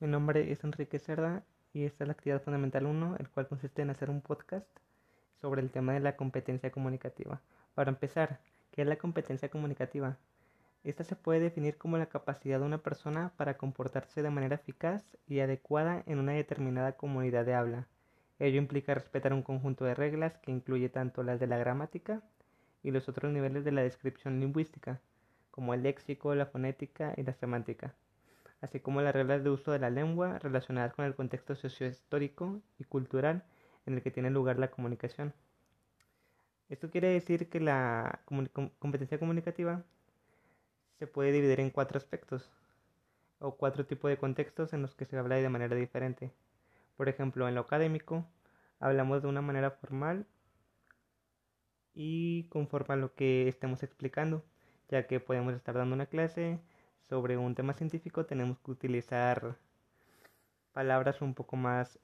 Mi nombre es Enrique Cerda y esta es la actividad fundamental 1, el cual consiste en hacer un podcast sobre el tema de la competencia comunicativa. Para empezar, ¿qué es la competencia comunicativa? Esta se puede definir como la capacidad de una persona para comportarse de manera eficaz y adecuada en una determinada comunidad de habla. Ello implica respetar un conjunto de reglas que incluye tanto las de la gramática y los otros niveles de la descripción lingüística, como el léxico, la fonética y la semántica así como las reglas de uso de la lengua relacionadas con el contexto sociohistórico y cultural en el que tiene lugar la comunicación. Esto quiere decir que la competencia comunicativa se puede dividir en cuatro aspectos o cuatro tipos de contextos en los que se habla de manera diferente. Por ejemplo, en lo académico hablamos de una manera formal y conforme a lo que estemos explicando, ya que podemos estar dando una clase sobre un tema científico tenemos que utilizar palabras un poco más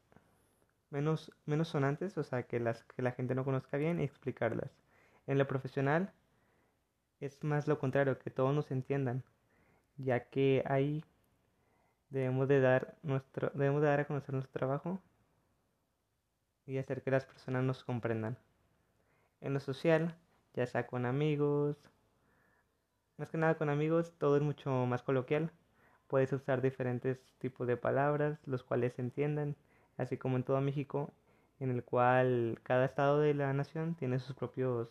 menos, menos sonantes, o sea, que, las, que la gente no conozca bien y explicarlas. En lo profesional es más lo contrario, que todos nos entiendan, ya que ahí debemos de dar nuestro debemos de dar a conocer nuestro trabajo y hacer que las personas nos comprendan. En lo social, ya sea con amigos, más que nada con amigos todo es mucho más coloquial. Puedes usar diferentes tipos de palabras, los cuales se entiendan, así como en todo México, en el cual cada estado de la nación tiene sus propios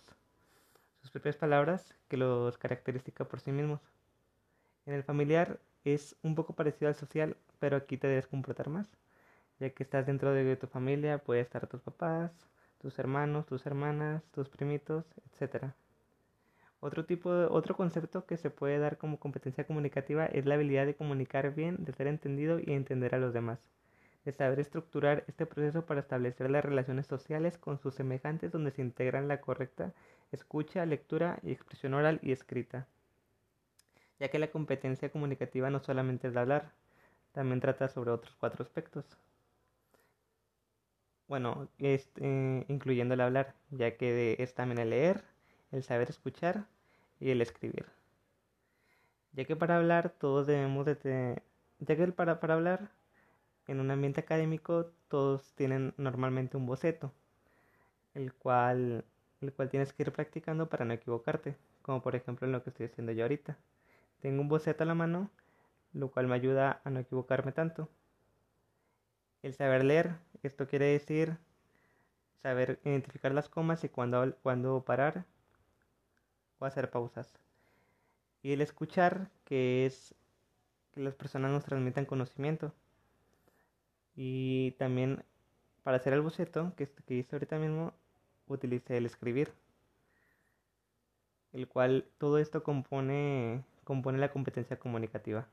sus propias palabras que los caracterizan por sí mismos. En el familiar es un poco parecido al social, pero aquí te debes comportar más, ya que estás dentro de tu familia, puede estar tus papás, tus hermanos, tus hermanas, tus primitos, etcétera. Otro tipo otro concepto que se puede dar como competencia comunicativa es la habilidad de comunicar bien, de ser entendido y entender a los demás, de saber estructurar este proceso para establecer las relaciones sociales con sus semejantes donde se integran la correcta escucha, lectura y expresión oral y escrita. Ya que la competencia comunicativa no solamente es de hablar, también trata sobre otros cuatro aspectos. Bueno, este, incluyendo el hablar, ya que es también el leer, el saber escuchar y el escribir. Ya que para hablar todos debemos de... Ya que para, para hablar en un ambiente académico todos tienen normalmente un boceto, el cual, el cual tienes que ir practicando para no equivocarte, como por ejemplo en lo que estoy haciendo yo ahorita. Tengo un boceto a la mano, lo cual me ayuda a no equivocarme tanto. El saber leer, esto quiere decir saber identificar las comas y cuándo, cuándo parar o hacer pausas. Y el escuchar, que es que las personas nos transmitan conocimiento. Y también para hacer el boceto, que, que hice ahorita mismo, utilicé el escribir. El cual todo esto compone, compone la competencia comunicativa.